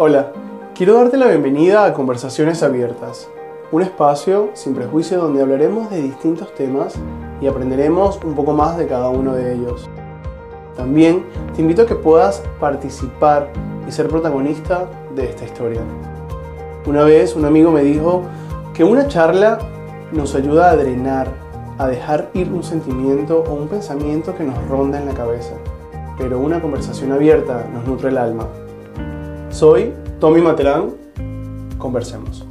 Hola, quiero darte la bienvenida a Conversaciones Abiertas, un espacio sin prejuicio donde hablaremos de distintos temas y aprenderemos un poco más de cada uno de ellos. También te invito a que puedas participar y ser protagonista de esta historia. Una vez un amigo me dijo que una charla nos ayuda a drenar, a dejar ir un sentimiento o un pensamiento que nos ronda en la cabeza. Pero una conversación abierta nos nutre el alma. Soy Tommy Materán. Conversemos.